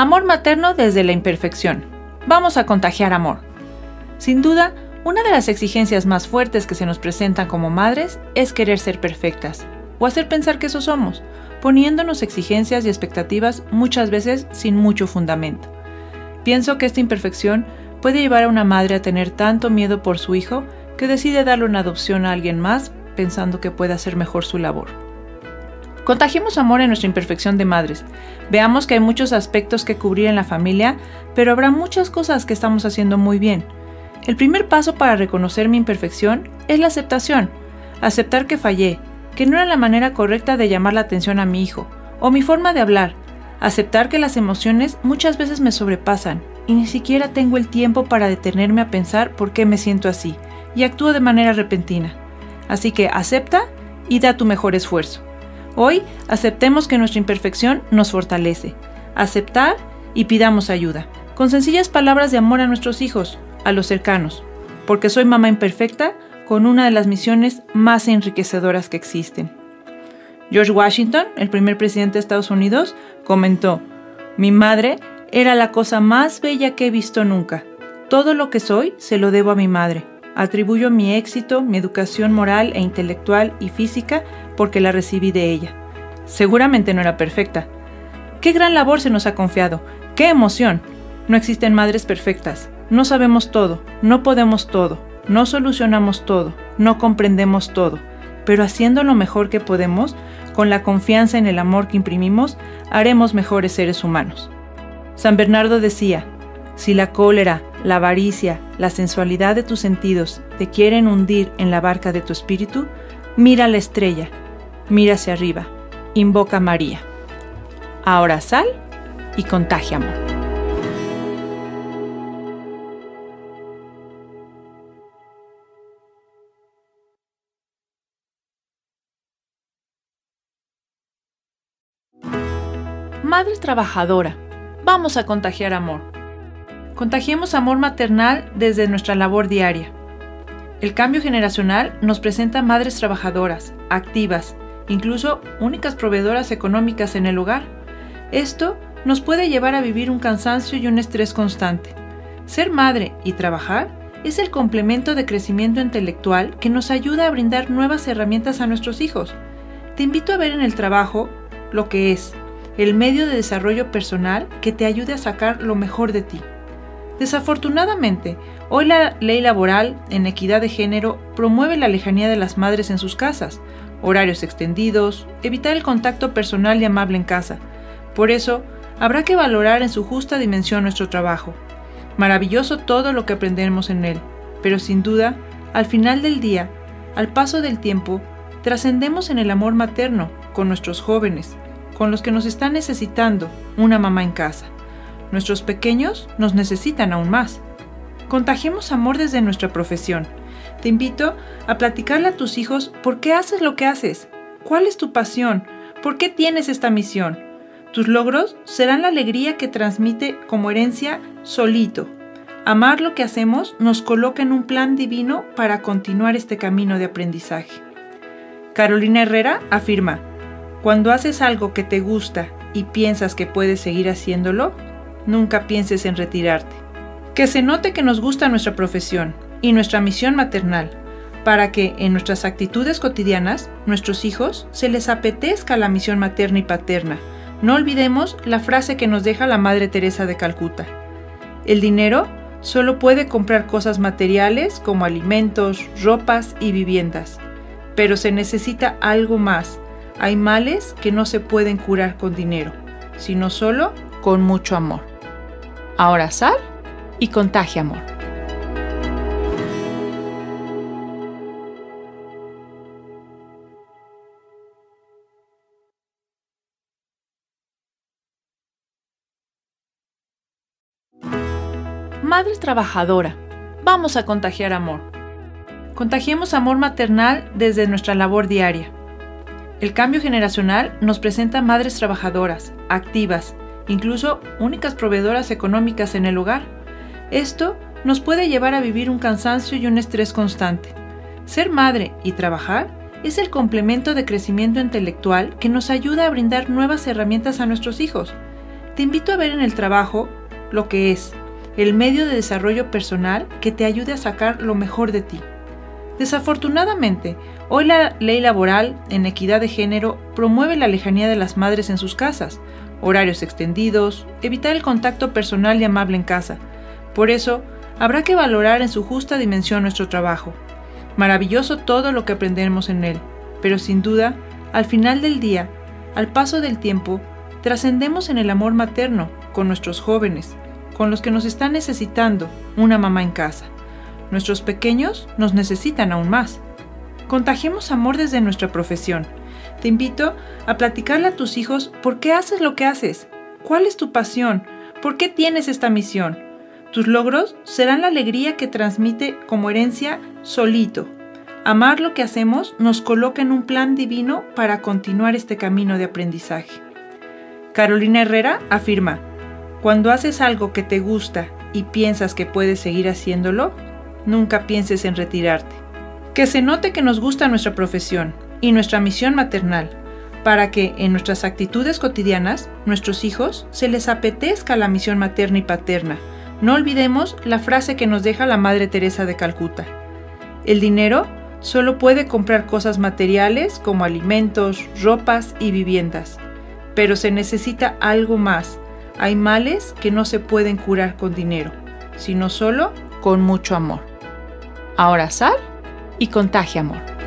Amor materno desde la imperfección. Vamos a contagiar amor. Sin duda, una de las exigencias más fuertes que se nos presentan como madres es querer ser perfectas, o hacer pensar que eso somos, poniéndonos exigencias y expectativas muchas veces sin mucho fundamento. Pienso que esta imperfección puede llevar a una madre a tener tanto miedo por su hijo que decide darle una adopción a alguien más pensando que puede hacer mejor su labor. Contagiemos amor en nuestra imperfección de madres. Veamos que hay muchos aspectos que cubrir en la familia, pero habrá muchas cosas que estamos haciendo muy bien. El primer paso para reconocer mi imperfección es la aceptación. Aceptar que fallé, que no era la manera correcta de llamar la atención a mi hijo, o mi forma de hablar. Aceptar que las emociones muchas veces me sobrepasan y ni siquiera tengo el tiempo para detenerme a pensar por qué me siento así y actúo de manera repentina. Así que acepta y da tu mejor esfuerzo. Hoy aceptemos que nuestra imperfección nos fortalece. Aceptar y pidamos ayuda, con sencillas palabras de amor a nuestros hijos, a los cercanos, porque soy mamá imperfecta con una de las misiones más enriquecedoras que existen. George Washington, el primer presidente de Estados Unidos, comentó, Mi madre era la cosa más bella que he visto nunca. Todo lo que soy se lo debo a mi madre. Atribuyo mi éxito, mi educación moral e intelectual y física porque la recibí de ella. Seguramente no era perfecta. Qué gran labor se nos ha confiado. Qué emoción. No existen madres perfectas. No sabemos todo, no podemos todo, no solucionamos todo, no comprendemos todo, pero haciendo lo mejor que podemos, con la confianza en el amor que imprimimos, haremos mejores seres humanos. San Bernardo decía, si la cólera, la avaricia, la sensualidad de tus sentidos te quieren hundir en la barca de tu espíritu, mira la estrella, mira hacia arriba, invoca a María. Ahora sal y contagia amor. Madre trabajadora, vamos a contagiar amor. Contagiemos amor maternal desde nuestra labor diaria. El cambio generacional nos presenta madres trabajadoras, activas, incluso únicas proveedoras económicas en el hogar. Esto nos puede llevar a vivir un cansancio y un estrés constante. Ser madre y trabajar es el complemento de crecimiento intelectual que nos ayuda a brindar nuevas herramientas a nuestros hijos. Te invito a ver en el trabajo lo que es, el medio de desarrollo personal que te ayude a sacar lo mejor de ti. Desafortunadamente, hoy la ley laboral en equidad de género promueve la lejanía de las madres en sus casas, horarios extendidos, evitar el contacto personal y amable en casa. Por eso, habrá que valorar en su justa dimensión nuestro trabajo. Maravilloso todo lo que aprendemos en él, pero sin duda, al final del día, al paso del tiempo, trascendemos en el amor materno con nuestros jóvenes, con los que nos están necesitando una mamá en casa. Nuestros pequeños nos necesitan aún más. Contagiemos amor desde nuestra profesión. Te invito a platicarle a tus hijos por qué haces lo que haces, cuál es tu pasión, por qué tienes esta misión. Tus logros serán la alegría que transmite como herencia solito. Amar lo que hacemos nos coloca en un plan divino para continuar este camino de aprendizaje. Carolina Herrera afirma, cuando haces algo que te gusta y piensas que puedes seguir haciéndolo, nunca pienses en retirarte. Que se note que nos gusta nuestra profesión y nuestra misión maternal, para que en nuestras actitudes cotidianas, nuestros hijos, se les apetezca la misión materna y paterna. No olvidemos la frase que nos deja la Madre Teresa de Calcuta. El dinero solo puede comprar cosas materiales como alimentos, ropas y viviendas, pero se necesita algo más hay males que no se pueden curar con dinero, sino solo con mucho amor. Ahora sal y contagia amor. Madre trabajadora, vamos a contagiar amor. Contagiemos amor maternal desde nuestra labor diaria el cambio generacional nos presenta madres trabajadoras, activas, incluso únicas proveedoras económicas en el hogar. Esto nos puede llevar a vivir un cansancio y un estrés constante. Ser madre y trabajar es el complemento de crecimiento intelectual que nos ayuda a brindar nuevas herramientas a nuestros hijos. te invito a ver en el trabajo lo que es el medio de desarrollo personal que te ayude a sacar lo mejor de ti. Desafortunadamente, hoy la ley laboral en equidad de género promueve la lejanía de las madres en sus casas, horarios extendidos, evitar el contacto personal y amable en casa. Por eso, habrá que valorar en su justa dimensión nuestro trabajo. Maravilloso todo lo que aprendemos en él, pero sin duda, al final del día, al paso del tiempo, trascendemos en el amor materno con nuestros jóvenes, con los que nos están necesitando una mamá en casa. Nuestros pequeños nos necesitan aún más. Contagiemos amor desde nuestra profesión. Te invito a platicarle a tus hijos por qué haces lo que haces, cuál es tu pasión, por qué tienes esta misión. Tus logros serán la alegría que transmite como herencia solito. Amar lo que hacemos nos coloca en un plan divino para continuar este camino de aprendizaje. Carolina Herrera afirma, cuando haces algo que te gusta y piensas que puedes seguir haciéndolo, nunca pienses en retirarte. Que se note que nos gusta nuestra profesión y nuestra misión maternal, para que en nuestras actitudes cotidianas, nuestros hijos, se les apetezca la misión materna y paterna, no olvidemos la frase que nos deja la Madre Teresa de Calcuta. El dinero solo puede comprar cosas materiales como alimentos, ropas y viviendas, pero se necesita algo más. Hay males que no se pueden curar con dinero, sino solo con mucho amor. Ahora sal y contagia amor.